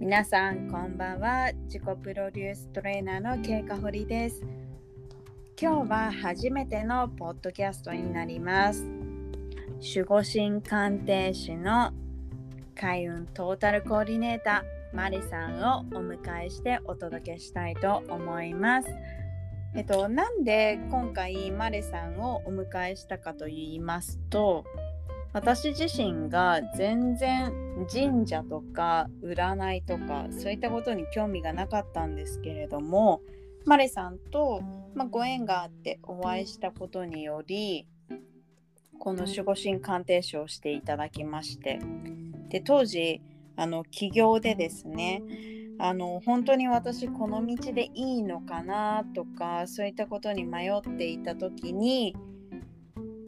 皆さんこんばんは。自己プロデューストレーナーのケイカホリです。今日は初めてのポッドキャストになります。守護神鑑定士の開運トータルコーディネーターマリさんをお迎えしてお届けしたいと思います。えっと、なんで今回マリさんをお迎えしたかと言いますと私自身が全然神社とか占いとかそういったことに興味がなかったんですけれどもマレさんと、まあ、ご縁があってお会いしたことによりこの守護神鑑定士をしていただきましてで当時あの起業でですねあの本当に私この道でいいのかなとかそういったことに迷っていた時に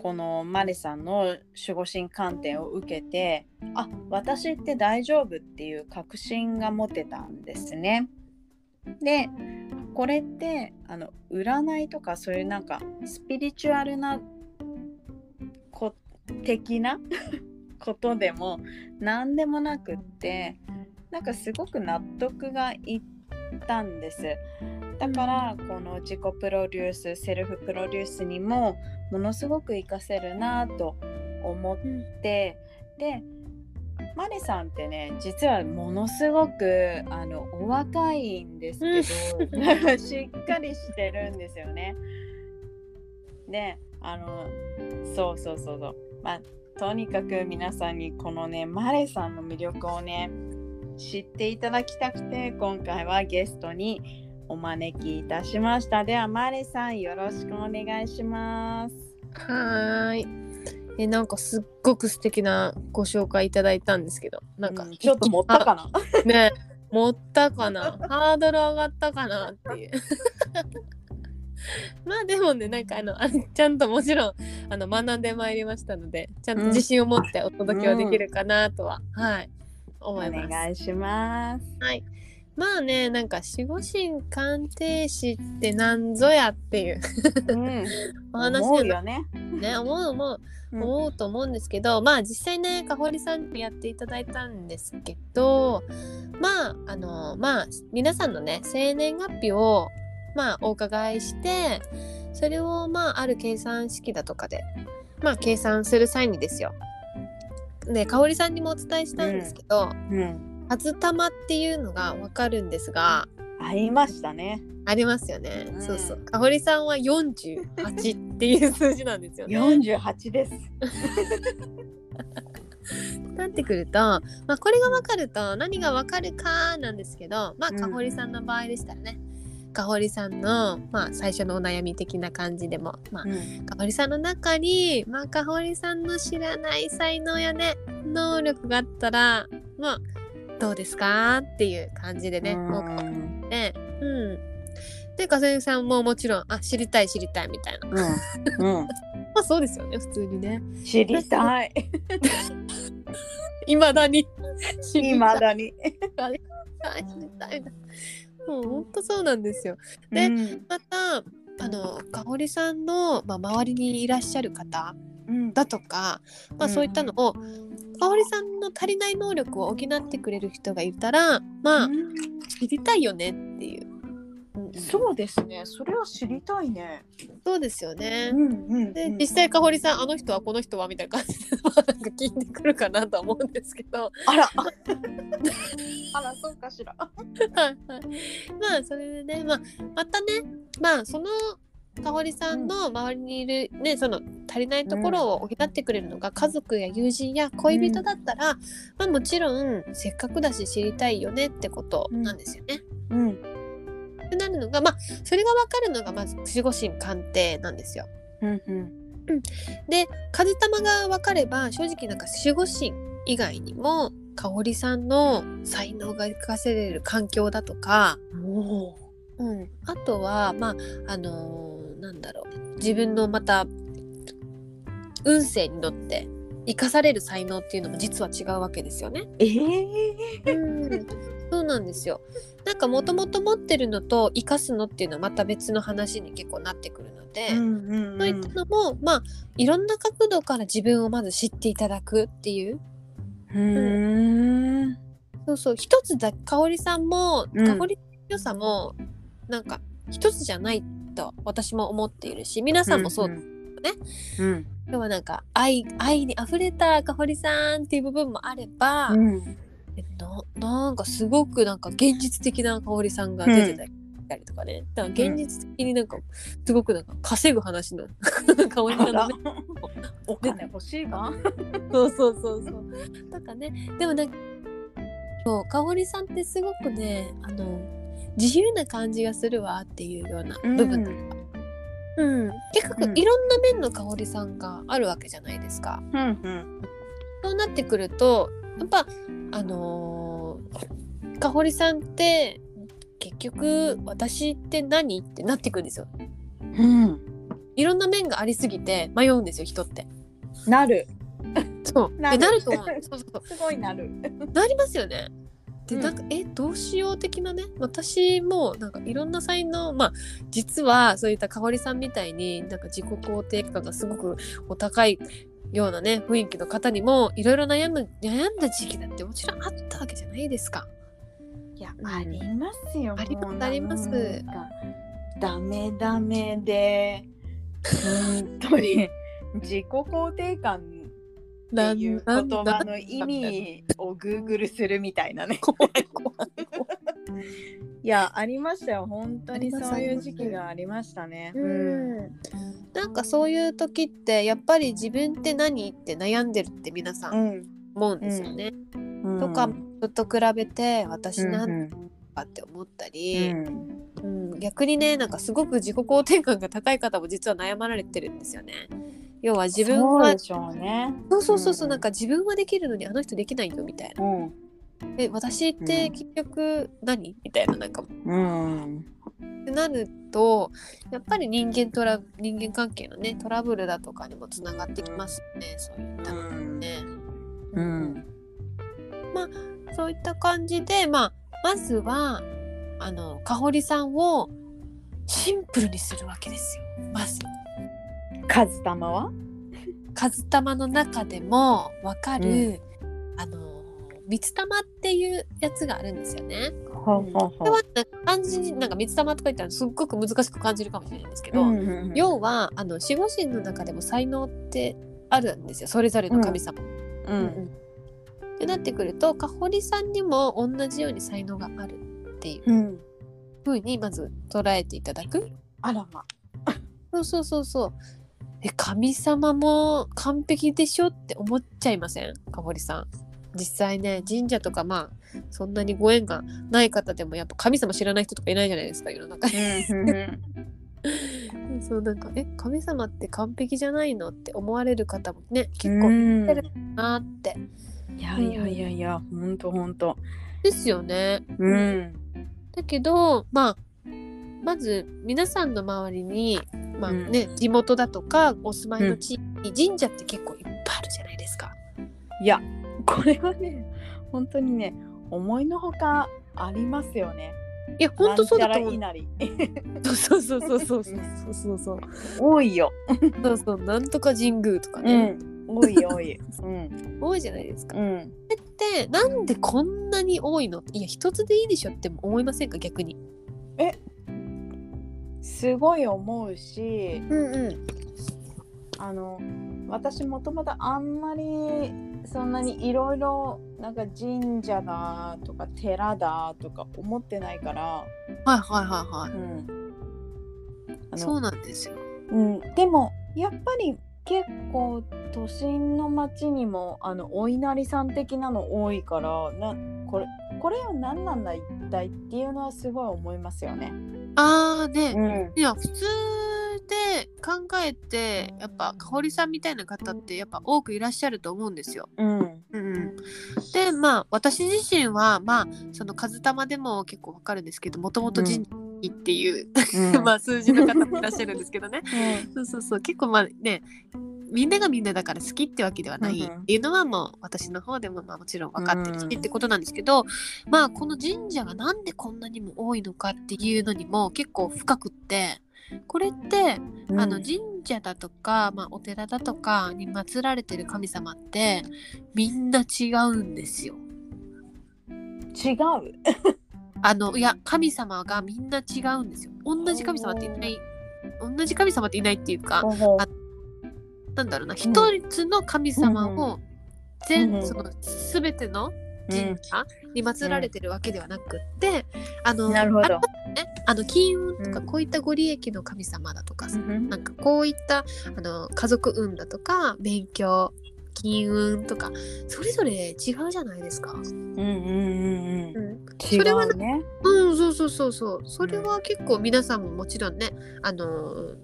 このマリさんの守護神鑑定を受けてあ私って大丈夫っていう確信が持てたんですね。でこれってあの占いとかそういうなんかスピリチュアルなこ的な ことでも何でもなくってなんかすごく納得がいってたんです。だからこの自己プロデュースセルフプロデュースにもものすごく活かせるなと思って、でマネさんってね実はものすごくあのお若いんですけど しっかりしてるんですよね。であのそうそうそうそうまあとにかく皆さんにこのねマレさんの魅力をね知っていただきたくて今回はゲストにお招きいたしました。ではマレさんよろしくお願いします。はい。えなんかすっごく素敵なご紹介いただいたんですけどなんか、うん、ちょっと持ったかな？ね持ったかな？ハードル上がったかなっていう。まあでもねなんかあのあちゃんともちろんあの学んでまいりましたのでちゃんと自信を持ってお届けはできるかなとは、うん、はい思います。お願いします。はいまあねなんか守護神鑑定士って何ぞやっていううん、お話思うよね。ね思う思う思うと思うんですけど、うん、まあ実際ねかほりさんにやっていただいたんですけどまああのまあ皆さんのね生年月日をまあお伺いしてそれをまあある計算式だとかでまあ計算する際にですよ。でかおりさんにもお伝えしたんですけど、うん。うん。初玉っていうのがわかるんですがありましたね。ありますよね、うん、そうそう。かほりさんは48っていう数字なんですよね。48です。なってくると、まあ、これがわかると何がわかるかなんですけどまあかほりさんの場合でしたらね、かほりさんの、まあ、最初のお悩み的な感じでも、まあ、うん、かほりさんの中に、まあ、かほりさんの知らない才能やね能力があったら、まあ、どうですかっていう感じでね、もうね、うん。で、かせさんももちろん、あ、知りたい知りたいみたいな。うん。うん、まあそうですよね、普通にね。知りたい。いまだに。いまだに。知りたい。もう本当そうなんですよ。で、うん、また、あの、かほりさんの、まあ、周りにいらっしゃる方だとか、うん、まあそういったのを、かおりさんの足りない能力を補ってくれる人がいたらまあ、知りたいよねっていう。そうですね。それは知りたいね。そうですよね。うんうんうん、で実際かほりさんあの人はこの人はみたいな感じでなんか聞いてくるかなと思うんですけど。あら。あらそうかしら。はいはい。まあそれでねまあまたねまあそのかほりさんの周りにいる、ね、その足りないところを補ってくれるのが家族や友人や恋人だったら、まあ、もちろんせっかくだし知りたいよねってことなんですよね。うん、ってなるのがまあそれが分かるのがまず守護神鑑定なんですよ。うんうん、で風玉が分かれば正直なんか守護神以外にも香織さんの才能が生かせれる環境だとか、うん、あとはまああのーなんだろう。自分のまた運勢に乗って生かされる才能っていうのも実は違うわけですよね。えー、うんそうなんですよ。なんかもともと持ってるのと生かすのっていうのはまた別の話に結構なってくるので、うんうんうん、そういったのもまあいろんな角度から自分をまず知っていただくっていう。うん、そうそう一つだ香織さんも、うん香織の良さもなんか一つじゃないと私も思っているし皆さんもそう、ね。うん。要はなんか愛愛に溢れた香織さんっていう部分もあれば、うん。えななんかすごくなんか現実的な香織さんが出てたりとかね、だから現実的になんかすごくなんか稼ぐ話の 香織さんのねお金欲しいか。そうそうそうそう。なんかね、でもなんか、そう、かおりさんってすごくね、あの、自由な感じがするわっていうような部分とか。うん、うんいろんな面の香織さんがあるわけじゃないですか。うんうん。そうなってくるとやっぱあのー、香織さんって結局私って何ってなってくるんですよ。うん。いろんな面がありすぎて迷うんですよ人って。なる。そう。なるでなると思う。そうそうそう すごいなる。なりますよね。でうんなんか、えどうしよう的なね私もなんかいろんな才能まあ実はそういった香織さんみたいになんか自己肯定感がすごくお高いようなね雰囲気の方にもいろいろ悩む悩んだ時期だってもちろんあったわけじゃないですか。いや、うんありますよ。ありますありますダメダメで。本当に。自己肯定感っていう言葉の意味をグーグルするみたいなね。怖い怖い怖い。いや、ありましたよ。本当にそういう時期がありましたね。うんなんかそういう時ってやっぱり自分って何って悩んでるって皆さうんん。思うんですよね。うんとか人と比べて私なんうんかって思ったうり、んうん、逆にねなんかすごく自己肯定感が高い方も実は悩まれてるんですよね。要は自分はそうでしょうね。そうそうそうそう、うんなんか自分はできるのにあの人できないよみたいな。うん。え私って結局何？みたいななんかうん。ってなるとやっぱり人間トラ人間関係のねトラブルだとかにもつながってきますよねそういったのね。うん。そういった感じでまあまずはあの香織さんをシンプルにするわけですよまず。カズタマは？数玉の中でも分かる、あの三つ玉っていうやつがあるんですよね。ほうほうこれは漢字になんか三つ玉とか言ったらすっごく難しく感じるかもしれないんですけど、うん要はあの守護神の中でも才能ってあるんですよそれぞれの神様。うんってなってくると香織さんにも同じように才能があるっていううん。風にまず捉えていただく。あらま。そうそうそうそう。え神様も完璧でしょって思っちゃいません？香織さん。実際ね神社とかまあそんなにご縁がない方でもやっぱ神様知らない人とかいないじゃないですか世の中に。そうなんかえ神様って完璧じゃないのって思われる方もね結構いるなって。いやいやいやいや、ほんとほんと。ですよね。うん。だけどまあまず皆さんの周りに、まあね地元だとかお住まいの地域に神社って結構いっぱいあるじゃないですか。いや、これはね本当にね思いのほかありますよね。いや本当そうだと思う。そうそうそうそうそうそうそう多いよ。そうそうなんとか神宮とかね。うん、多い多い。うん、多いじゃないですか。うんえ、ってなんでこんなに多いの？いや一つでいいでしょって思いませんか？逆に。えすごい思うし、うんうん、あの私もともとあんまりそんなにいろいろなんか神社だとか寺だとか思ってないから、はいはいはいはい。うん、そうなんですよ。うん、でもやっぱり結構都心の町にもあのお稲荷さん的なの多いからなこれこれは何なんだ一体っていうのはすごい思いますよね。ああね、ん、いや普通で考えてやっぱ香織さんみたいな方ってやっぱ多くいらっしゃると思うんですよ。うん、うん、でまあ私自身はまあその数玉でも結構わかるんですけどもともと神社っていう、まあ数字の方もいらっしゃるんですけどね。そうそうそう。結構まあねみんながみんなだから好きってわけではない。っていうのはもう私の方でもまあもちろん分かってるしうん。ってことなんですけど、まあこの神社がなんでこんなにも多いのかっていうのにも結構深くってこれってうん。あの神社だとか、まあ、お寺だとかに祀られてる神様ってみんな違うんですよ。違う？あのいや神様がみんな違うんですよ。同じ神様っていない。同じ神様っていないっていうかなんだろうな。一つの神様を全、うんその全ての神社に祀られてるわけではなくって、あのなるほど。ね。あの金運とかうん。こういったご利益の神様だとかさ、うん。なんかこういったあの家族運だとか勉強金運とかそれぞれ違うじゃないですか。うんうんうんうん。うん、違それはうねうん、そうそうそうそう。それは結構皆さんももちろんねあの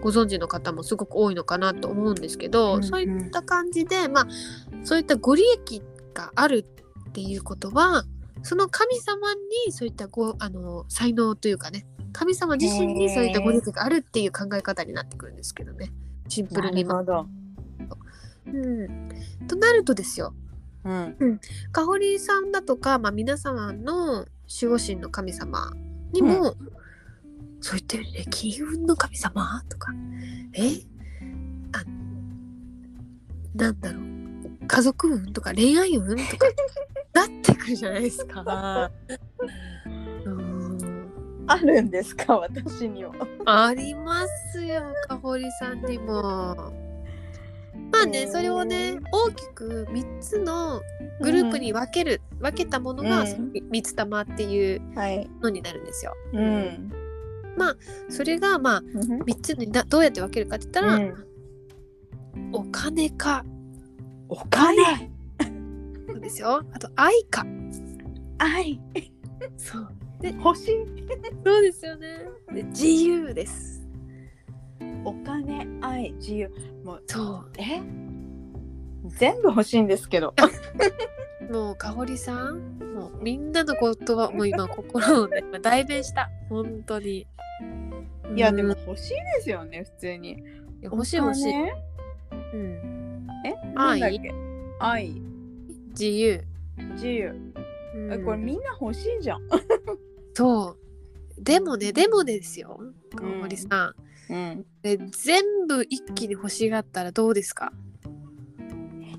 ご存知の方もすごく多いのかなと思うんですけど、うんうん。そういった感じでまあそういったご利益があるっていうことはその神様にそういったごあの才能というかね神様自身にそういったご利益があるっていう考え方になってくるんですけどね。シンプルなにるほど。うん、となるとですよ。うん。かほりさんだとか、まあ、皆様の守護神の神様にも、そう言ってるね金運の神様とかえ？あなんだろう家族運とか恋愛運とか なってくるじゃないですか。うん。あるんですか？私には。ありますよかほりさんにも。まあね、それをね大きく3つのグループに分ける、分けたものが、うん。三つ玉っていうはい。のになるんですよ。うん。それがまあうん。3つになどうやって分けるかって言ったら、うん。お金かお金。そうですよ。あと愛か愛。そう。欲しい。そうですよね。で自由です。お金愛自由。もうそえ？全部欲しいんですけど。う もうかほりさんもうみんなの言葉もう今心をね今 代弁した。本当に。いやでもうん欲しいですよね普通に。欲しい欲しい、うん、え愛。なんだっけ？愛。自由、自由。うん。えこれみんな欲しいじゃん。そう。でもねでもですよかほりさん、うん。で全部一気に欲しがったらどうですか？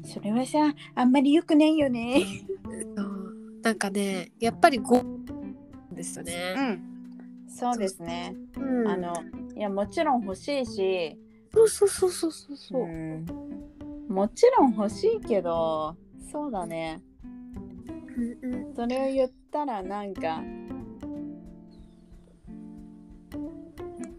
それはさあんまり良くないよね。そう。なんかねやっぱり5ですようね。ん。そうですね。うん。あのいやもちろん欲しいし。そうそうそうそうそうそう。うんもちろん欲しいけどそうだね。うんうんそれを言ったらなんか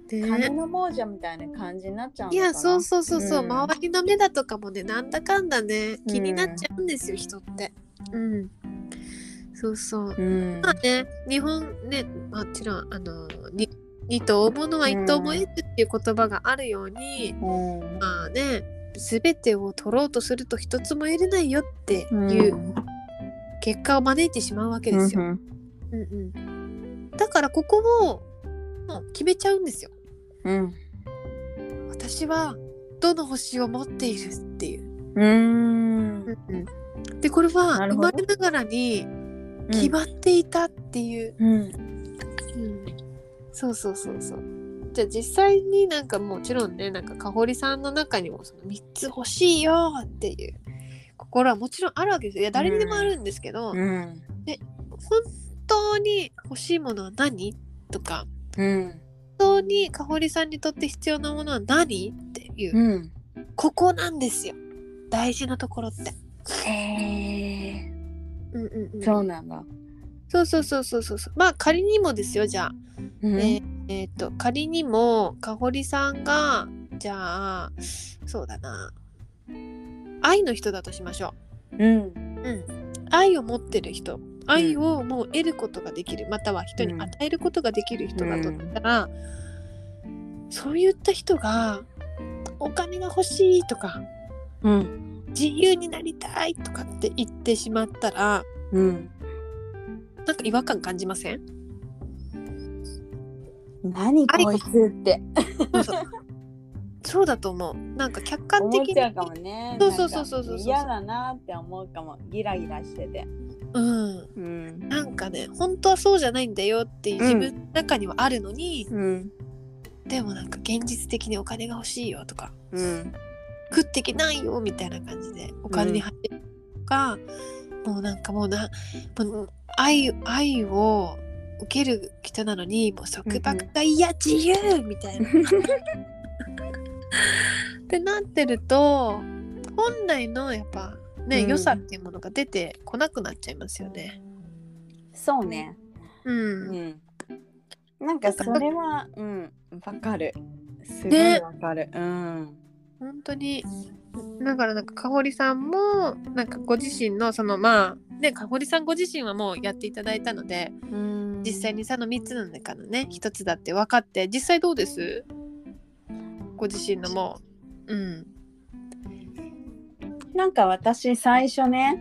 金ね、の亡者みたいな感じになっちゃういやそうそうそうそう、うん。周りの目だとかもねなんだかんだね気になっちゃうんですよ、人って。うん。そうそう。うん。まあね日本ねもちろんあのに二頭追うものは一頭も得ずっていう言葉があるように、うん。まあね全てを取ろうとすると一つも得れないよっていう結果を招いてしまうわけですよ。うんうんうん、だからここをもう決めちゃうんですよ。うん私はどの星を持っているっていう。うんでこれは生まれながらに決まっていたっていう。うんうんそうそうそうそう。じゃあ実際になんかもちろんねなんかかほりさんの中にもその3つ欲しいよっていう心はもちろんあるわけですよ。いや誰にでもあるんですけど、うん。本当に欲しいものは何？とかうん。本当にかほりさんにとって必要なものは何？っていう、うん。ここなんですよ。大事なところって。えうんうんうん、そうなんだ。そうそうそうそうそうそう。まあ仮にもですよじゃあ、うん。えーえーっと仮にもかほりさんがじゃあそうだな。愛の人だとしましょう。ん。う。うん、愛を持ってる人。愛をもう得ることができる。または人に与えることができる人だとしたら、そういった人がお金が欲しいとかうん。自由になりたいとかって言ってしまったらうん。なんか違和感感じません？何こいつって。そうだと思う。なんか客観思的に。っちゃうかもね。そうそうそうそうそう。嫌だなって思うかも。ギラギラしてて。うん。うん。なんかね本当はそうじゃないんだよっていう自分の中にはあるのに、うん。でもなんか現実的にお金が欲しいよとかうん。食っていけないよみたいな感じでお金に入ってるとか、もうなんかもうなもう愛愛を受ける人なのにもう束縛がいや自由みたいな。ってなってると本来のやっぱね、うん良さっていうものが出てこなくなっちゃいますよね。そうね。うんうん。なんかそれは、うん、わかる。すごいねわかる。うん。本当にだからなんかかほりさんもなんかご自身のそのまあねかほりさんご自身はもうやっていただいたのでうん実際にその3つの中のね1つだって分かって実際どうです？ご自身のも。ううん。なんか私最初ね、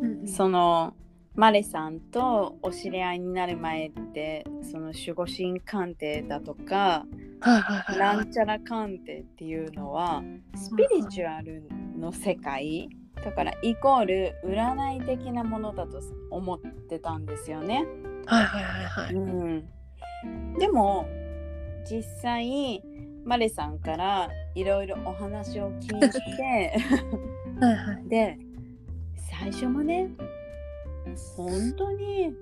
うんそのマレさんとお知り合いになる前ってその守護神鑑定だとかないんちゃら鑑定っていうのはスピリチュアルの世界だからイコール占い的なものだと思ってたんですよね。はいはいはいはい。うん、でも実際マレさんからいろいろお話を聞いてはいはい。で最初もね本当に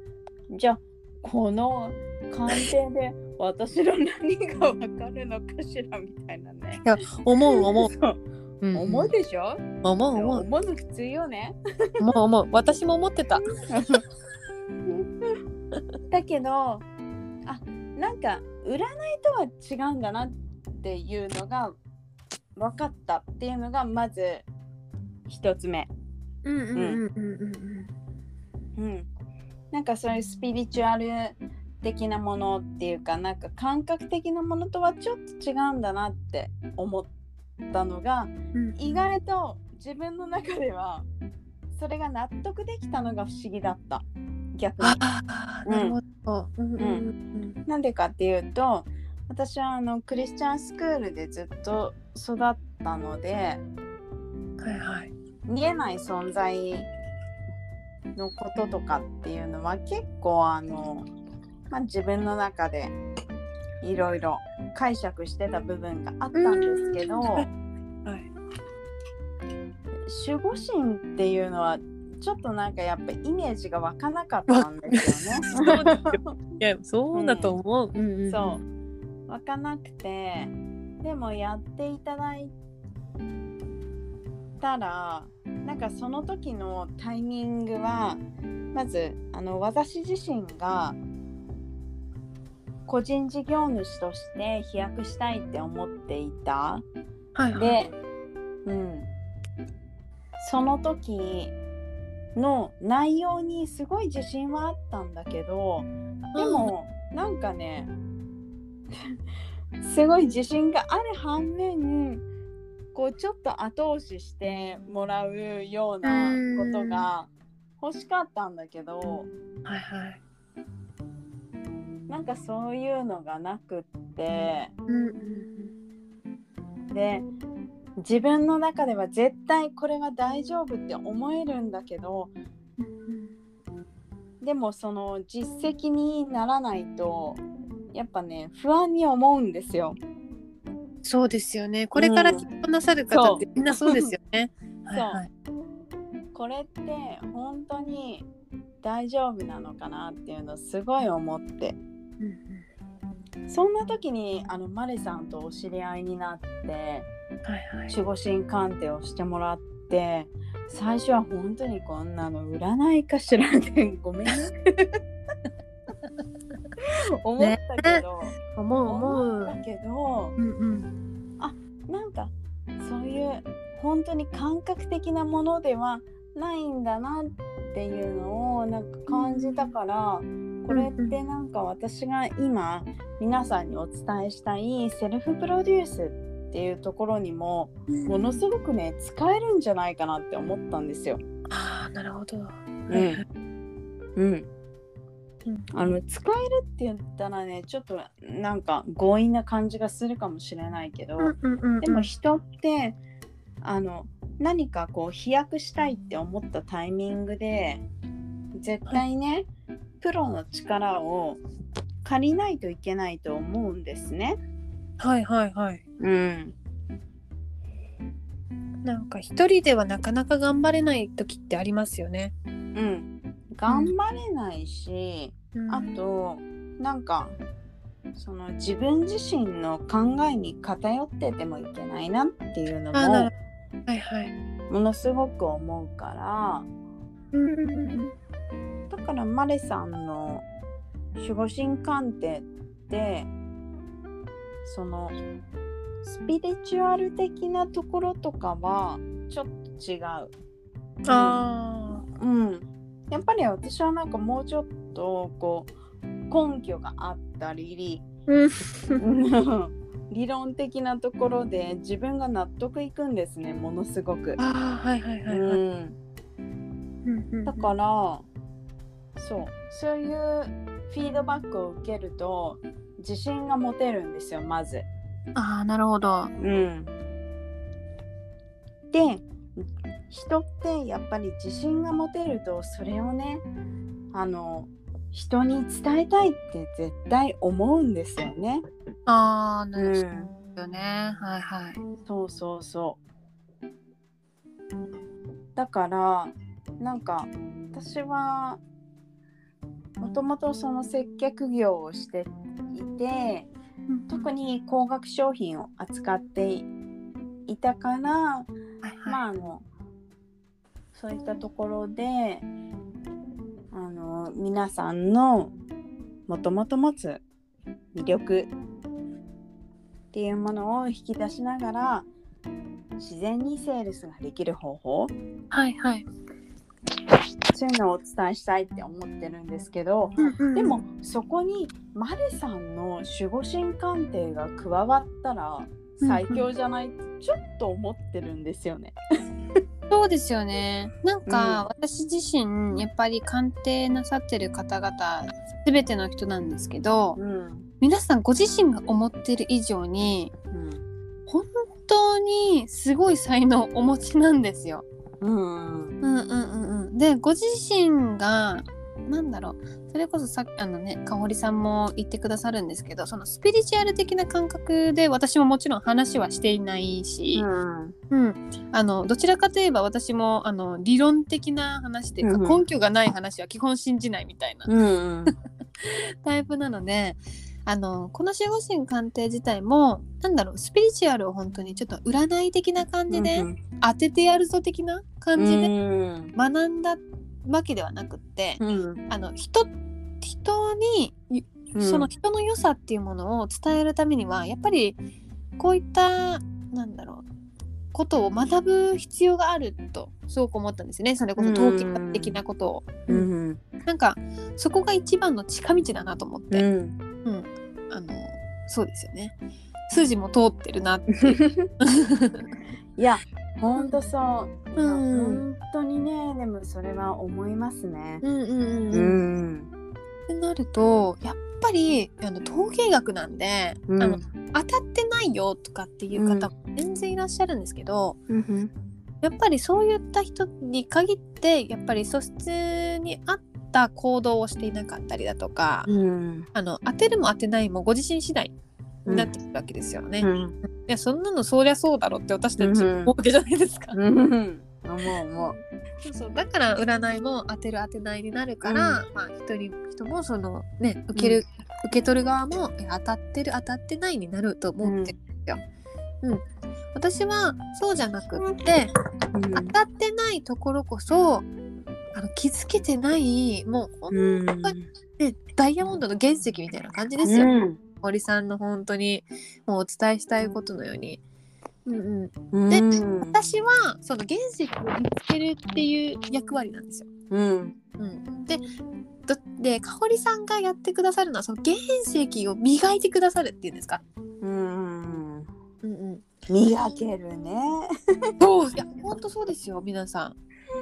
じゃあこの鑑定で私の何がわかるのかしらみたいなね。思う思う、そう。うん思うでしょ、思う思う。思うの普通よね。思う思う。私も思ってた だけどあなんか占いとは違うんだなっていうのが分かったっていうのがまず一つ目。うんうんうんうんうんうん、なんかそういうスピリチュアル的なものっていうかなんか感覚的なものとはちょっと違うんだなって思ったのがうん。意外と自分の中ではそれが納得できたのが不思議だった逆に。なるほど。うんうんうん。なんでかっていうと私はあのクリスチャンスクールでずっと育ったのでうんはいはい。見えない存在のこととかっていうのは結構あの、まあ、自分の中でいろいろ解釈してた部分があったんですけどはい。守護神っていうのはちょっとなんかやっぱイメージが湧かなかったんですよね。いやそうだと思う、うん。そう湧かなくてでもやっていただいたらなんかその時のタイミングはまずあの私自身が個人事業主として飛躍したいって思っていた。はいはい。で、うん、その時の内容にすごい自信はあったんだけどでも、なんかね すごい自信がある反面こうちょっと後押ししてもらうようなことが欲しかったんだけどはいはい。なんかそういうのがなくってうんうん。で自分の中では絶対これは大丈夫って思えるんだけどうんでもその実績にならないとやっぱね不安に思うんですよ。そうですよね。これから結婚なさる方ってみんなそうですよね、はいはい。これって本当に大丈夫なのかなっていうのをすごい思って。うん。そんな時にあのマレさんとお知り合いになって守護神鑑定をしてもらって最初は本当にこんなの占いかしらってごめん。ね 思ったけど、思う思う。思ったけどうんうん。なんかそういう本当に感覚的なものではないんだなっていうのをなんか感じたから、これってなんか私が今皆さんにお伝えしたいセルフプロデュースっていうところにもものすごくね使えるんじゃないかなって思ったんですよ。ああなるほど、うん。うん、うん。あの使えるって言ったらねちょっとなんか強引な感じがするかもしれないけど、でも人ってあの何かこう飛躍したいって思ったタイミングで絶対ねプロの力を借りないといけないと思うんですね。はいはいはい。うん、なんか一人ではなかなか頑張れない時ってありますよね。うん、頑張れないし、うん。あとなんかその自分自身の考えに偏っててもいけないなっていうのもはいはい。ものすごく思うから。うん。だからマレさんの守護神鑑定ってそのスピリチュアル的なところとかはちょっと違う。あうん、やっぱり私はなんかもうちょっとこう根拠があったり 理論的なところで自分が納得いくんですねものすごく。あーはいはいはいはい。うん、うんだからそうそういうフィードバックを受けると自信が持てるんですよまず。ああなるほど。うん、で人ってやっぱり自信が持てるとそれをねあの人に伝えたいって絶対思うんですよね。ああなるほうんどね。はいはい。そうそうそう。だからなんか私はもともとその接客業をしていて特に高額商品を扱っていたからはいはい。まああのそういったところであの皆さんのもともと持つ魅力っていうものを引き出しながら自然にセールスができる方法はいはい。そういうのをお伝えしたいって思ってるんですけどでもそこにマレさんの守護神鑑定が加わったら最強じゃないってちょっと思ってるんですよね。そうですよね。なんか、私自身やっぱり鑑定なさってる方々全ての人なんですけどうん皆さんご自身が思ってる以上にうん本当にすごい才能をお持ちなんですよ。うんうんうん。うんうん。でご自身がなんだろうそれこそさあのねかほりさんも言ってくださるんですけどそのスピリチュアル的な感覚で私ももちろん話はしていないし、うん。うん、あのどちらかといえば私もあの理論的な話っていうんうん。根拠がない話は基本信じないみたいな。うん。タイプなのであのこの守護神鑑定自体もなんだろうスピリチュアルを本当にちょっと占い的な感じで、当ててやるぞ的な感じでうん。学んだわけではなくって、うん。あの人人にうん。その人の良さっていうものを伝えるためにはやっぱりこういったなんだろうことを学ぶ必要があるとすごく思ったんですね。それこそ統計学的なことを。うん。なんかそこが一番の近道だなと思って、うん。うんあのそうですよね。数字も通ってるなって。いやほんとそう、うん。本当にねでもそれは思いますね。うんうんうんううん。んってなるとやっぱりあの統計学なんで、うん。あの当たってないよとかっていう方も全然いらっしゃるんですけど、うんやっぱりそういった人に限ってやっぱり素質に合った行動をしていなかったりだとか、うんあの当てるも当てないもご自身次第になってくるわけですよね。いうんやそんなのそりゃそうだろって私たちうん思うわけじゃないですか。うん思う思う。そうそうだから占いも当てる当てないになるから、まあ一人人もそのね受ける、受け取る側もえ当たってる当たってないになると思ってるんですよ。うん。私はそうじゃなくってうん。当たってないところこそあの気づけてないもう本うん当に、ねダイヤモンドの原石みたいな感じですよ、うん。森さんの本当にもうお伝えしたいことのように。うんうん、うん。で私はその原石を見つけるっていう役割なんですよ。うん。うん、でどで香織さんがやってくださるのはその原石を磨いてくださるっていうんですか。うんうんうん、磨けるね。そういや本当そうですよ皆さん。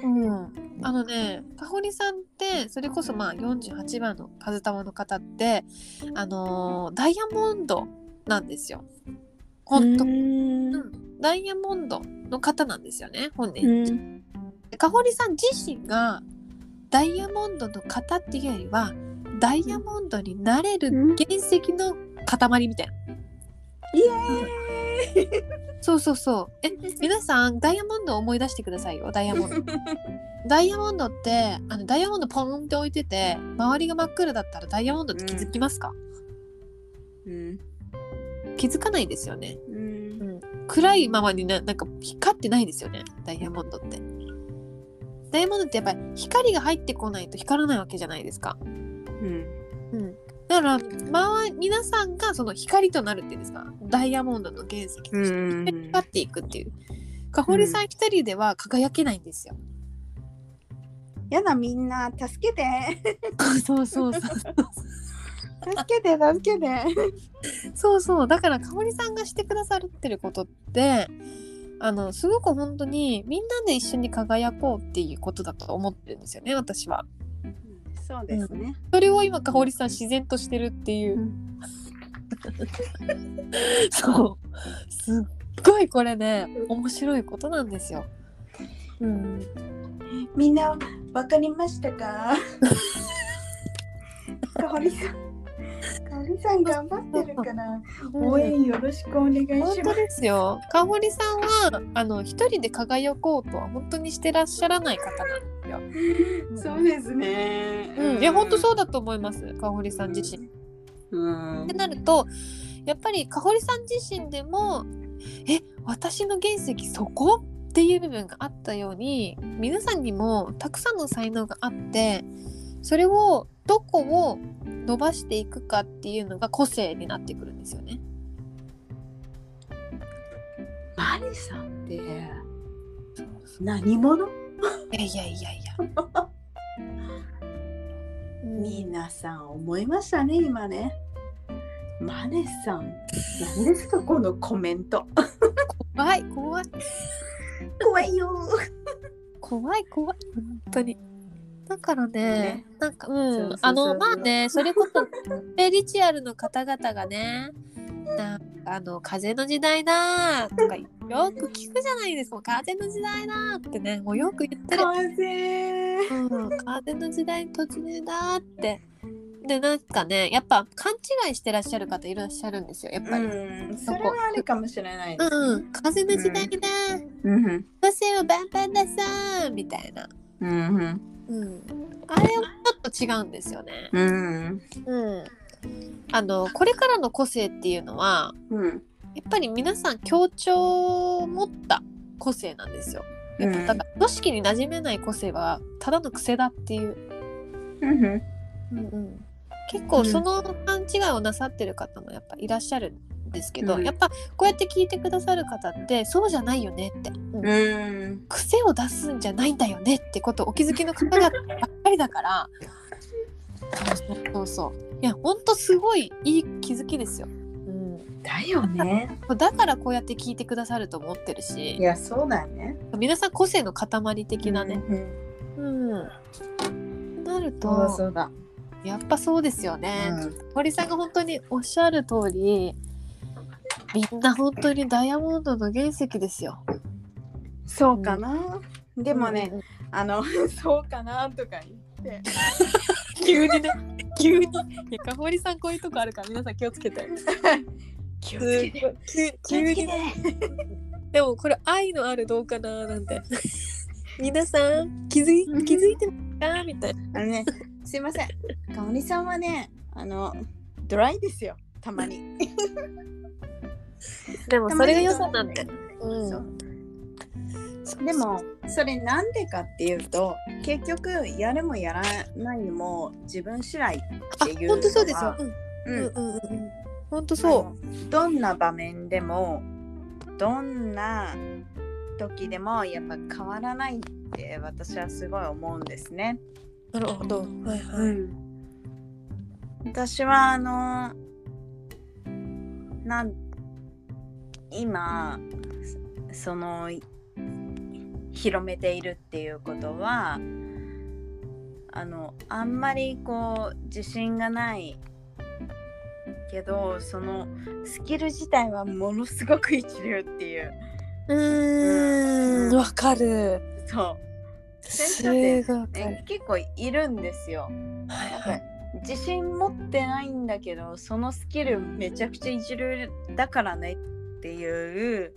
うん、あのね香織さんってそれこそまあ48番の風玉の方ってあのーダイヤモンドなんですよ。本当、うんダイヤモンドの方なんですよね本う人。ん香織さん自身がダイヤモンドの方っていうよりはダイヤモンドになれる原石の塊みたいな。イエーイ そうそうそう。え皆さんダイヤモンドを思い出してくださいよダイヤモンド。ダイヤモンドってあのダイヤモンドポンって置いてて周りが真っ暗だったらダイヤモンドって気づきますか、うん。気づかないですよね。うん。暗いままにななんか光ってないですよねダイヤモンドって。ダイヤモンドってやっぱり光が入ってこないと光らないわけじゃないですか。うん。うんだから、まあ、皆さんがその光となるっていうんですか？ダイヤモンドの原石としてうん光っていくっていう。かほりさん一人では輝けないんですよ。やだみんな助けて そうそうそう。助けて助けてそうそう。だからかほりさんがしてくださってることって、あの、すごく本当にみんなで一緒に輝こうっていうことだと思ってるんですよね、私は。そうですね、それを今かほりさん自然としてるっていう。うん そう。すっごいこれね、面白いことなんですよ。うん。みんなわかりましたか？かほりさんかほりさん頑張ってるから応援よろしくお願い本当しますですよ。かほりさんはあの一人で輝こうとは本当にしてらっしゃらない方なんよ。そうですねうん、いや本当そうだと思います。かほりさん自身。うんってなるとやっぱりかほりさん自身でもえ私の原石そこ？っていう部分があったように皆さんにもたくさんの才能があってそれをどこを伸ばしていくかっていうのが個性になってくるんですよね。マリさんって何者？いやいやいやいや。皆さん思いましたね今ね。マネさん何ですかこのコメント。怖い怖い。怖いよ。怖い怖い。本当に。だからねね。なんかうそうそうそうんあのまあねそれこそス ペリチュアルの方々がねなあの風の時代だとかよく聞くじゃないですか。風の時代だってねもうよく言ってる、風。うん、風の時代に突入だって。でなんかねやっぱ勘違いしてらっしゃる方いらっしゃるんですよやっぱり、うんそれはあるかもしれないですね。うん、風の時代だ、うん。風はバンバンださみたいな。うん。うん、あれはちょっと違うんですよね。うん。うん、あのこれからの個性っていうのはうん。やっぱり皆さん強調を持った個性なんですよ。やっぱうんだから組織に馴染めない個性はただの癖だっていう、うんうん。うん、結構その勘違いをなさってる方もやっぱいらっしゃるんですけど、うん。やっぱこうやって聞いてくださる方ってそうじゃないよねって、うん。うん癖を出すんじゃないんだよねってことお気づきの方々ばっかりだからそうそうそう。いやほんとすごいいい気づきですよ、うん、だよね。だからこうやって聞いてくださると思ってるいしやそうだよね。皆さん個性の塊的なね。うんうん、なるそうだとそうだ。やっぱそうですよね、うん。堀さんが本当におっしゃる通りみんな本当にダイヤモンドの原石ですよ。そうかな。でもねあの そうかなとか言って急にね急に。いやかほりさんこういうとこあるから皆さん気をつけて。気をつけて。急気をつけて。でもこれ愛のあるどうかななんて。皆さん気づい気づいてますかみたいな。あのねすいません。かおりさんはねあのドライですよ。たまに。でもそれが良さなんてうんでもそれなんでかっていうと結局やるもやらないのも自分次第あっていう本当そうですよ。のはうん。うんうんうん。うん本当そあのどんな場面でもどんな時でもやっぱ変わらないって私はすごい思うんですね。うなるほど。はいはい。私はあのなん今その広めているっていうことはあのあんまりこう自信がないけどそのスキル自体はものすごく一流っていう。うーんわかる。そう。す先生って結構いるんですよ。はいはい。自信持ってないんだけどそのスキルめちゃくちゃ一流だからねっていう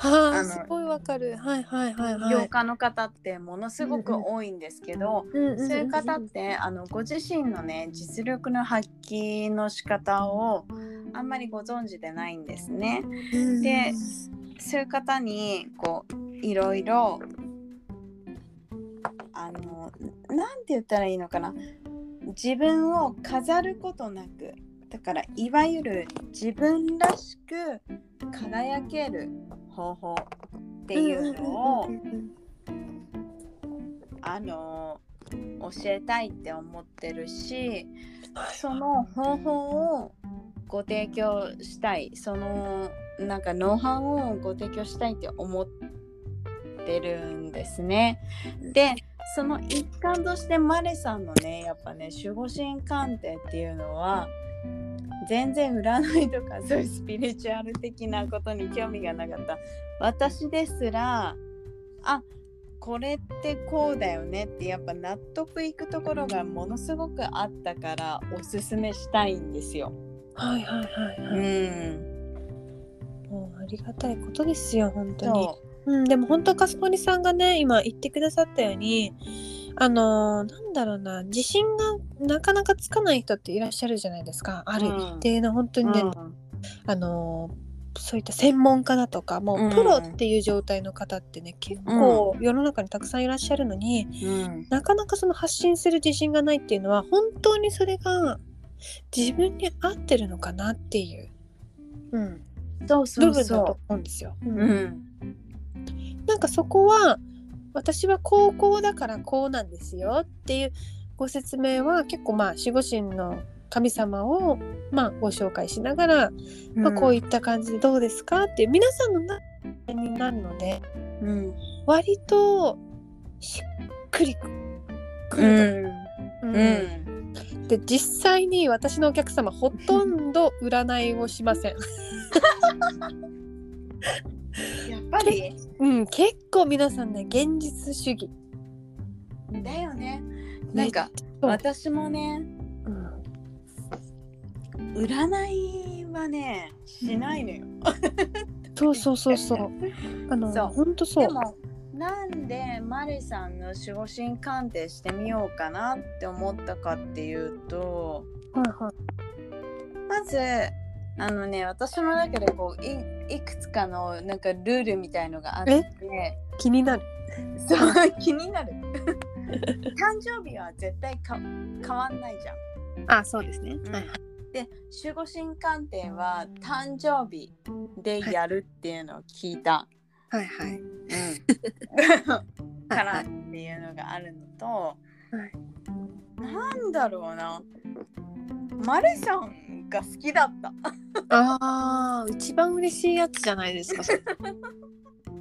はあ、あのすごいわかる。はいはいはいはい。業家の方ってものすごく多いんですけど、うんうんうんそういう方ってあのご自身のね実力の発揮の仕方をあんまりご存知でないんですね。でそういう方にこういろいろあのなんて言ったらいいのかな自分を飾ることなくだからいわゆる自分らしく輝ける方法っていうのをあの教えたいって思ってるしその方法をご提供したいそのなんかノウハウをご提供したいって思ってるんですね。でその一環としてマレさんのねやっぱね守護神鑑定っていうのは全然占いとかそういうスピリチュアル的なことに興味がなかった私ですらあこれってこうだよねってやっぱ納得いくところがものすごくあったからおすすめしたいんですよ。はいはいはい、うはい。ん、もうありがたいことですよ本当に。そうん、でも本当かすもりさんがね今言ってくださったようにあのーなんだろうな自信がなかなかつかない人っていらっしゃるじゃないですか。ある一定の本当う、にね、うん。あのーそういった専門家だとかもうん。うプロっていう状態の方ってね、結構世の中にたくさんいらっしゃるのに、うん。なかなかその発信する自信がないっていうのは本当にそれが自分に合ってるのかなっていう、うん、そうそ部分だうそと思うんですよ。う。うん。なんかそこは私は高校だからこうなんですよっていうご説明は結構まあ守護神の神様をまあご紹介しながら、まあ、こういった感じでどうですかっていう皆さんの中になるのでうん。割としっくりくるんと。ううん。ん。で実際に私のお客様ほとんど占いをしません。やっぱりうん、結構皆さんね現実主義。だよね。なんか私もねうん占いはねしないのよ。そうそうそうそう。あのそう本当そうで。もなんでマリさんの守護神鑑定してみようかなって思ったかっていうとはいはい。まずあのね私の中でこういいくつかのなんかルールみたいのがあって気になる。そう気になる。誕生日は絶対か変わんないじゃん。あ、そうですね。うん。はい。で守護神鑑定は誕生日でやるっていうのを聞いた、はいはい。うん、からっていうのがあるのと、い。なんだろうなマレさんが好きだった。ああ、一番嬉しいやつじゃないですか。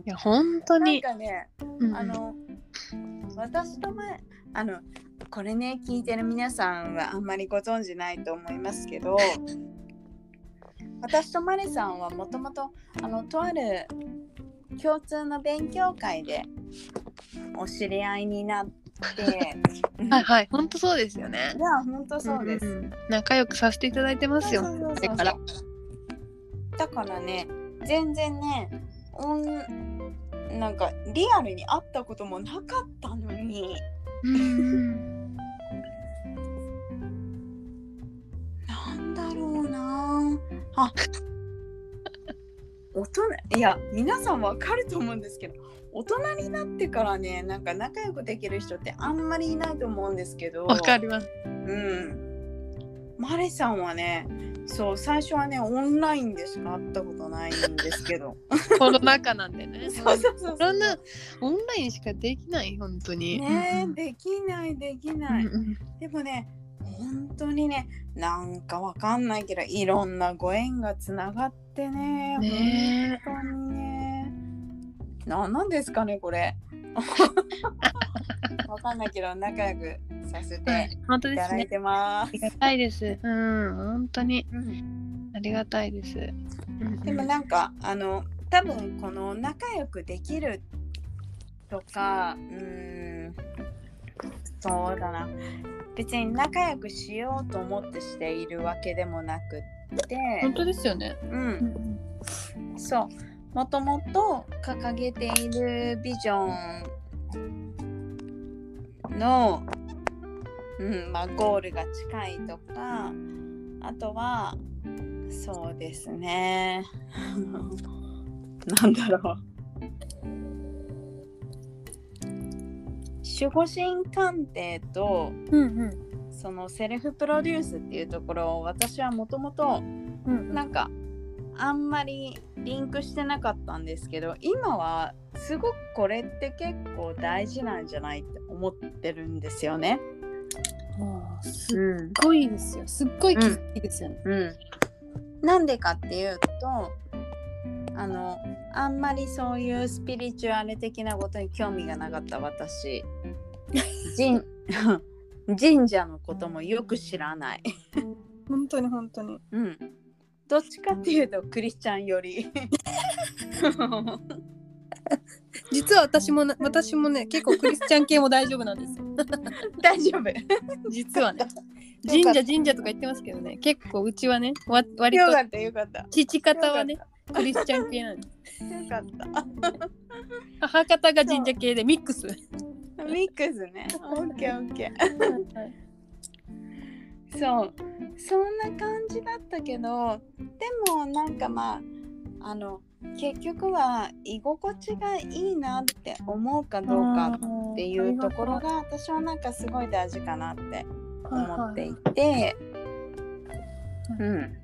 いや本当なんに。かねうんあの私と前あのこれね聞いてる皆さんはあんまりご存知ないと思いますけど 私とマリさんはもともとあのとある共通の勉強会でお知り合いになってはいはい、本当そうですよねい。や本当そうです、んん仲良くさせていただいてますよ。だから。だからね全然ねおんなんかリアルに会ったこともなかったのにうん。なんだろうなあ大人いや皆さんわかると思うんですけど大人になってからねなんか仲良くできる人ってあんまりいないと思うんですけど。わかります。うん。マレさんはねそう最初はねオンラインでしか会ったことないんですけど。コロナ禍なんでね。そうそうそうコロナオンラインしかできない本当に。ねうんできないできない、うんうんでもね本当にねなんかわかんないけどいろんなご縁がつながってねね。本当にねななんですかねこれ。わかんないけど仲良くさせて本当いただいですね。てます。ありがたいです。うん、本当に。うん。ありがたいです。でもなんかあの多分この仲良くできるとかうーんそうだな。別に仲良くしようと思ってしているわけでもなくって。本当ですよね。ううんん。そうもともと掲げているビジョンの、うんまあ、ゴールが近いとかあとはそうですね。なんだろう。守護神鑑定とうんうん。そのセルフプロデュースっていうところを私はもともとうん。なんかあんまりリンクしてなかったんですけど今はすごくこれって結構大事なんじゃないって思ってるんですよね。すっうんごいですよ。すっごい気づきですよね、うん、なんでかっていうとあのあんまりそういうスピリチュアル的なことに興味がなかった私。神 神社のこともよく知らない。本当に本当に。うん、どっちかっていうとクリスチャンより。実は私もな私もね結構クリスチャン系も大丈夫なんですよ 大丈夫。実はね神社神社とか言ってますけどね結構うちはねわ割とよかったよかった。父方はねよクリスチャン系なんですかった。母方が神社系でミックスミックスね。オッケーオッケー。そう。そんな感じだったけど、でもなんかまあ、あの、結局は居心地がいいなって思うかどうかっていうところが私はなんかすごい大事かなって思っていて、うん。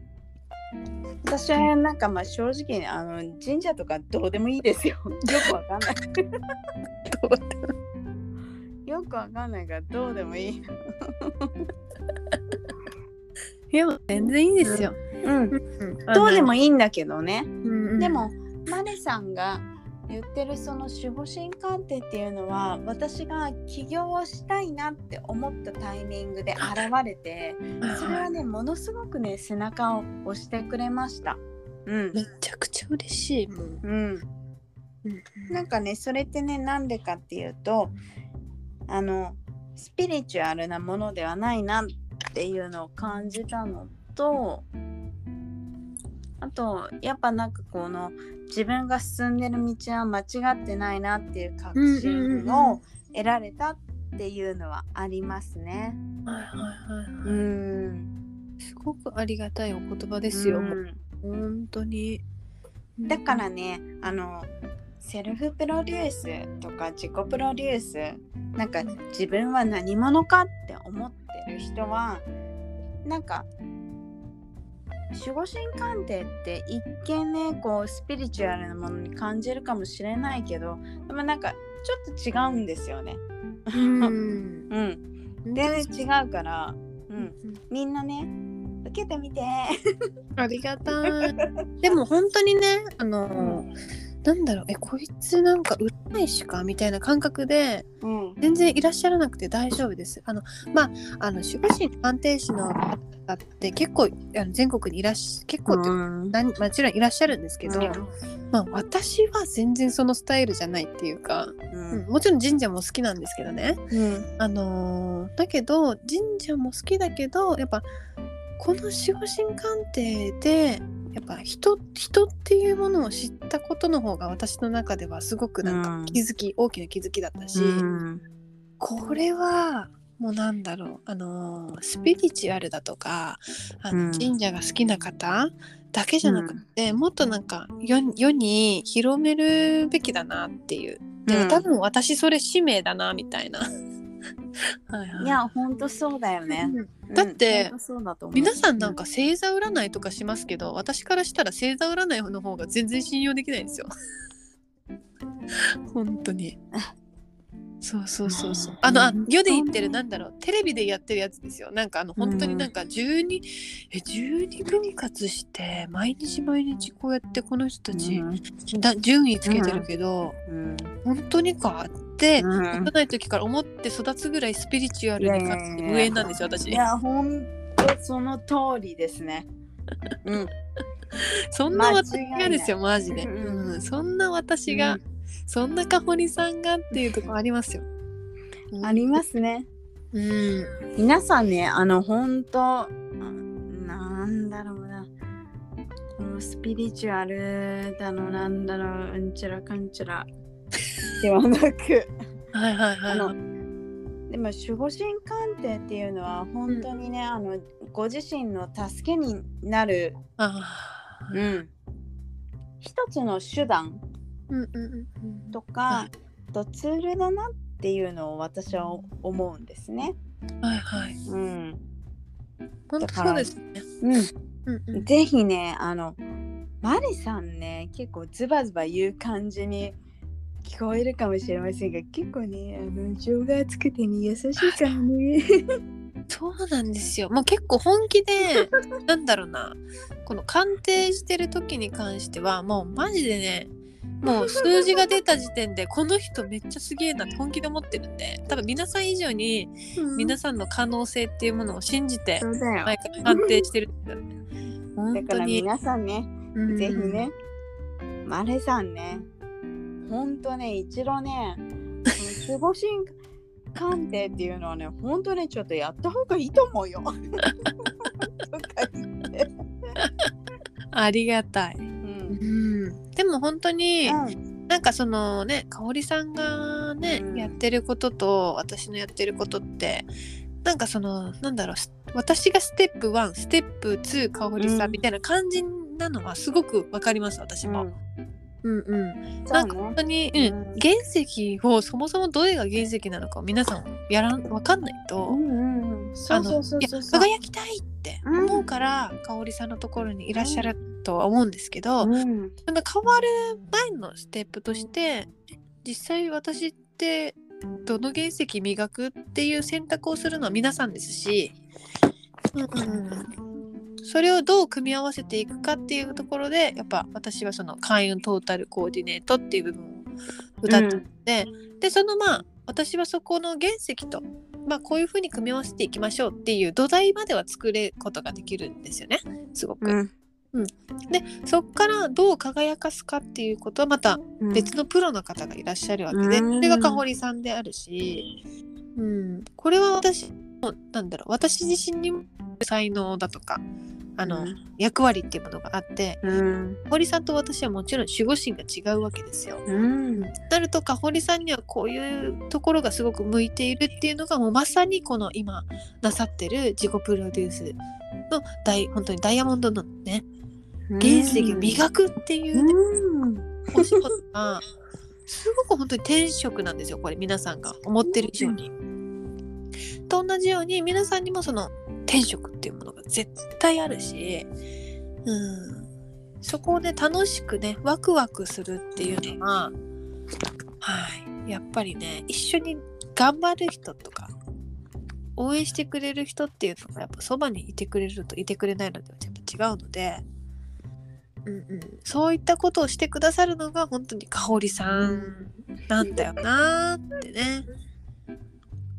私はなんかまあ正直あの神社とかどうでもいいですよ。よくわかんない。よくわかんないからどうでもいい。いや全然いいですよ、うん。うん。どうでもいいんだけどね。うんでもマネさんが言ってるその守護神鑑定っていうのは私が起業をしたいなって思ったタイミングで現れてそれはねものすごくね背中を押してくれました。うん。めちゃくちゃ嬉しいもう、うん、なんかねそれってねなんでかっていうとあのスピリチュアルなものではないなっていうのを感じたのとあとやっぱなんかこの自分が進んでる道は間違ってないなっていう確信を得られたっていうのはありますね。はいはいはい、うはい。ん。すごくありがたいお言葉ですよ、うん。本当に。だからねあのセルフプロデュースとか自己プロデュースなんか自分は何者かって思ってる人はなんか守護神鑑定って一見ねこうスピリチュアルなものに感じるかもしれないけどでもなんかちょっと違うんですよね。うん。うん、全然違うから、うん、みんなね受けてみて。ありがたい。でも本当にねあの、なんだろうえこいつなんか占い師かみたいな感覚でうん。全然いらっしゃらなくて大丈夫です。あのまああの守護神鑑定士の方って結構あの全国にいらっし結構って、うもちろんいらっしゃるんですけど、まあ私は全然そのスタイルじゃないっていうか、ううんん、もちろん神社も好きなんですけどね。うん。あのーだけど神社も好きだけどやっぱこの守護神鑑定でやっぱ人人っていうものを知ったことの方が私の中ではすごくなんうん。か気づき、大きな気づきだったし、うん。これはもうなんだろうあのースピリチュアルだとかあの、うん。神社が好きな方だけじゃなくて、もっとなんか世世に広めるべきだなっていう。でも多分私それ使命だなみたいな。はいはいいや、ほんとそうだよね。うんだってうん皆さんなんか星座占いとかしますけど私からしたら星座占いの方が全然信用できないんですよ。本当に。そうそうそうそう。あのあ世で言ってるなんだろうテレビでやってるやつですよ。なんかあの本当になんか12、え12分割して毎日毎日こうやってこの人たち、だ順位つけてるけど、うん本当にかって、うん幼い時から思って育つぐらいスピリチュアルに感じて無縁なんですよ私い。や、ほんとその通りですね。うん。そんな私がですよマジで、うんうん、そんな私が、そんなかほりさんがっていうとこありますよ。ありますね。うん。皆さんね、あの、ほんと、あなんだろうな。うのスピリチュアルだのなんだろううんちらかんちらではなくはいはいはいあのでも守護神鑑定っていうのは本当にね、あのご自身の助けになる、うん、一つの手段うんうんうんうん。とツールだなっていうのを私は思うんですね。はいはい。うん。本当そうですね。うん、うんうん。ぜひねあのマリさんね結構ズバズバ言う感じに聞こえるかもしれませんが結構ねあの情が厚くてね優しいからね。そうなんですよ。もう結構本気で、なんだろうな、この鑑定してる時に関しては、もうマジでね、もう数字が出た時点で、この人めっちゃすげえなって本気で思ってるんで、多分皆さん以上に皆さんの可能性っていうものを信じて。毎回鑑定してるんだよね。だ。から皆さんね、うんぜひね、マレさんね、ほんとね、一度ね、守護神鑑定っていうのはね、ほんとね、ちょっとやった方がいいと思うよ。とか言って。ありがたい。う。うんん、でも本当に、うんなんかそのね香織さんがね、うんやってることと私のやってることってなんかそのなんだろうす私がステップ1ステップ2香織さうんんみたいな感じなのはすごくわかります私も。うんうん、そうなんか本ね。当に、ううん。ん、原石をそもそもどれが原石なのかを皆さんやらんわかんないと、うんうん輝きたいって思うから、香織さんのところにいらっしゃるとは思うんですけど、うん。その変わる前のステップとして実際私ってどの原石磨くっていう選択をするのは皆さんですし、うんうんそれをどう組み合わせていくかっていうところでやっぱ私はその開運トータルコーディネートっていう部分を歌ってて、でそのまあ私はそこの原石と、まあ、こういうふうに組み合わせていきましょうっていう土台までは作れることができるんですよねすごく。うん。でそこからどう輝かすかっていうことはまたうん。別のプロの方がいらっしゃるわけで、うん。それが香織さんであるし、うん、これは私もなんだろう私自身にも才能だとかあの、うん。役割っていうものがあってうん。香織さんと私はもちろん守護神が違うわけですよ。うん。なると香織さんにはこういうところがすごく向いているっていうのがもうまさにこの今なさってる自己プロデュースの大本当にダイヤモンドのね原石を磨くっていうね、うんお仕事がすごく本当に天職なんですよこれ皆さんが思ってる以上に。と同じように皆さんにもその天職っていうものが絶対あるし、うん、そこをね楽しくねワクワクするっていうのは、はい、やっぱりね一緒に頑張る人とか応援してくれる人っていうのがやっぱそばにいてくれるといてくれないのではちょっと違うので。うんうん、そういったことをしてくださるのが本当に香織さんなんだよなーってね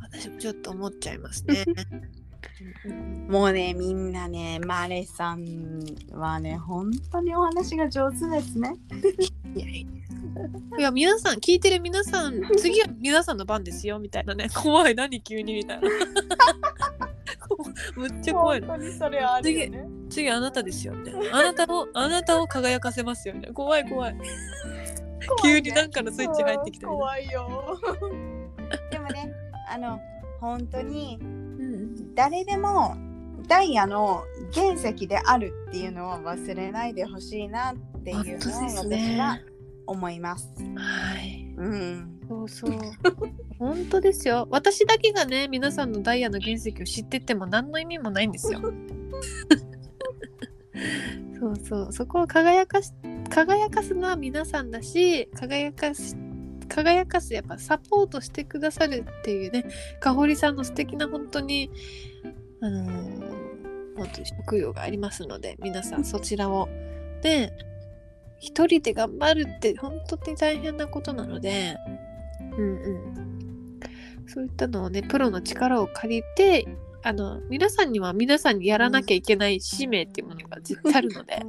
私もちょっと思っちゃいますね。もうねみんなねマレさんはね本当にお話が上手ですね。いやいや皆さん聞いてる皆さん次は皆さんの番ですよみたいなね怖い何急にみたいな。むっちゃ怖い。のね。次あなたですよみたいな。あなたをあなたを輝かせますよみたいな。怖い怖い。急になんかのスイッチ入ってきた怖いよ。でもねあの本当にうん誰でもダイヤの原石であるっていうのを忘れないでほしいなっていうのを私ねは思います。はいうん。そうそう。本当ですよ。私だけがね、皆さんのダイヤの原石を知ってても何の意味もないんですよ。そうそう。そこを輝かし輝かすのは皆さんだし、輝かす輝かすやっぱサポートしてくださるっていうね、かほりさんの素敵な本当にあのー本当に職業がありますので、皆さんそちらを。で一人で頑張るって本当に大変なことなので、うんうん、そういったのをねプロの力を借りてあの皆さんには皆さんにやらなきゃいけない使命っていうものが絶対あるので、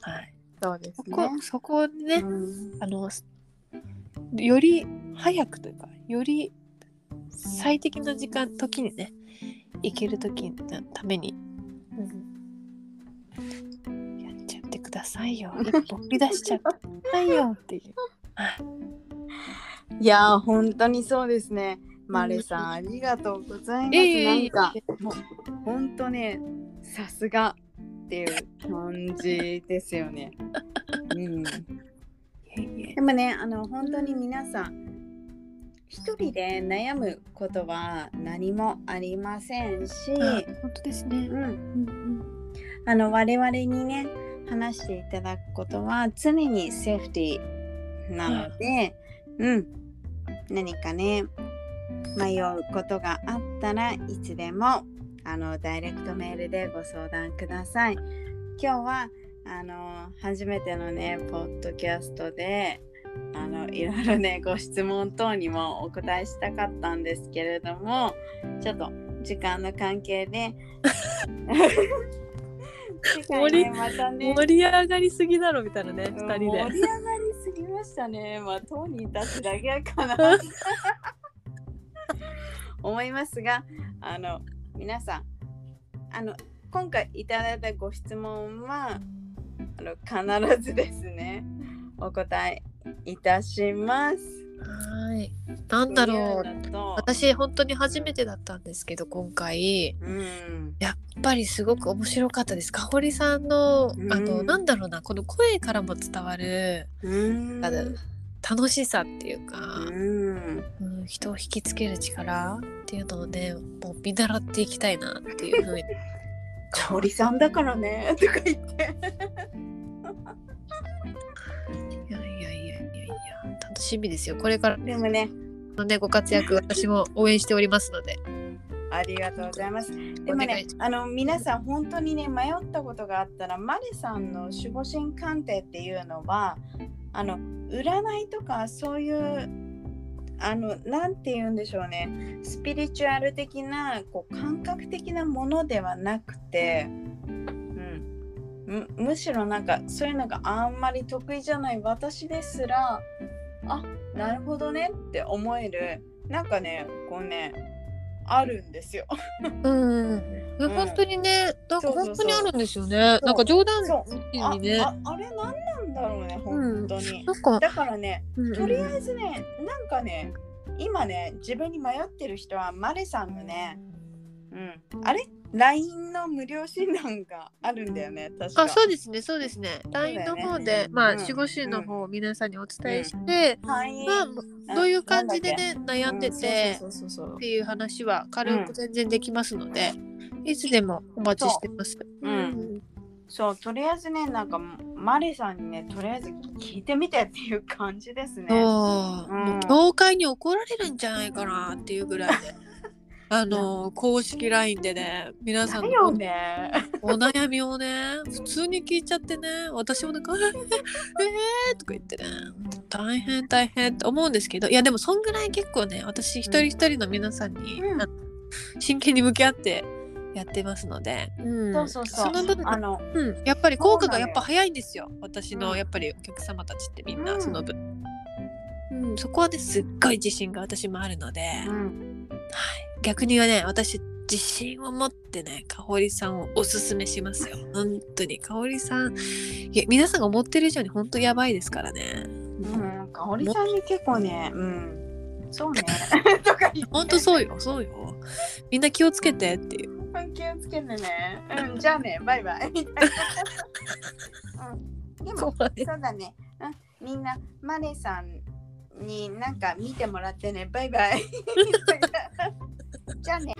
はい、そうですね。そこそこをね、うん。あのより早くというかより最適な時間時にね行ける時のために、うん、やっちゃってくだださいよ。一歩振り出しちゃってくださいよっていう。はい。いやー本当にそうですね。マレさん、ありがとうございます。なんかもう本当ねさすがっていう感じですよね。うん、でもねあの本当に皆さん一人で悩むことは何もありませんし、あ本当ですね。うん、うんうん。あの我々にね話していただくことは常にセーフティーなので、うん、何かね迷うことがあったらいつでもあのダイレクトメールでご相談ください。今日はあの初めてのねポッドキャストであのいろいろねご質問等にもお答えしたかったんですけれどもちょっと時間の関係で盛り上がりすぎだろみたいなねうん二人で。盛り上がりすぎましたね。まあ当人たちだけかな 思いますが、あの皆さんあの今回いただいたご質問はあの必ずですね。お答えいたします。はい。なんだろう。私本当に初めてだったんですけど今回。うん、やっぱりすごく面白かったです。かほりさんの、うん。あのなんだろうなこの声からも伝わる、うん。あの楽しさっていうか、うん。うん人を引きつける力っていうのをねもう見習っていきたいなっていうふうに香織さんだからねとか言って。いやいやいやいやいや楽しみですよこれからでもねのねご活躍私も応援しておりますのでありがとうございます。でもねあの皆さん本当にね迷ったことがあったら、マリさんの守護神鑑定っていうのは、あの占いとかそういうあのなんて言うんでしょうね、スピリチュアル的なこう感覚的なものではなくて、うん、むしろなんかそういうのがあんまり得意じゃない私ですら、あなるほどねって思えるなんかねこうねあるんですよ。うん、うん。本当にねなんかそうそうそう。本当にあるんですよね。そう。なんか冗談そう。あにね。ああれ何なんだろうね本当に、なんかだからねうんうん。とりあえずねなんかね今ね自分に迷ってる人はマレさんのねうんあれ？LINE の無料診断があるんだよね確か。あそうですねそうですね。LINE ねの方で、まあうん。守護神の方を皆さんにお伝えして、はいまあどういう感じでね悩んでうん。て、っていう話は軽く全然できますので、いつでもお待ちしてます。う。ん。そうとりあえずねなんかマレさんにねとりあえず聞いてみてっていう感じですね。そう、うん。教会に怒られるんじゃないかなっていうぐらいであの公式 LINE でね皆さんのね。お悩みをね普通に聞いちゃってね私もなんか「えー、えー、とか言ってね大変大変って思うんですけどいやでもそんぐらい結構ね私一人一人の皆さんに、うん。真剣に向き合ってやってますので、うん。そうそうそう。の分あのうん、やっぱり効果がやっぱ早いんですよ。私うん。のやっぱりお客様たちってみんうなん。その分、うん、そこはねすっごい自信が私もあるので、うん逆にはね私自信を持ってね香織さんをおすすめしますよ。本当に香織さん。いや皆さんが思ってる以上に本当やばいですからね。うん、かおりさんに結構ね、うん、そうね。とか言って。本当そうよそうよ。みんな気をつけてっていう。気をつけてね。うん、じゃあね、バイバイ。みたいなうん、でも、そうだねそうだね。うん、みんな、マネさんになんか見てもらってね、バイバイ。じゃあね。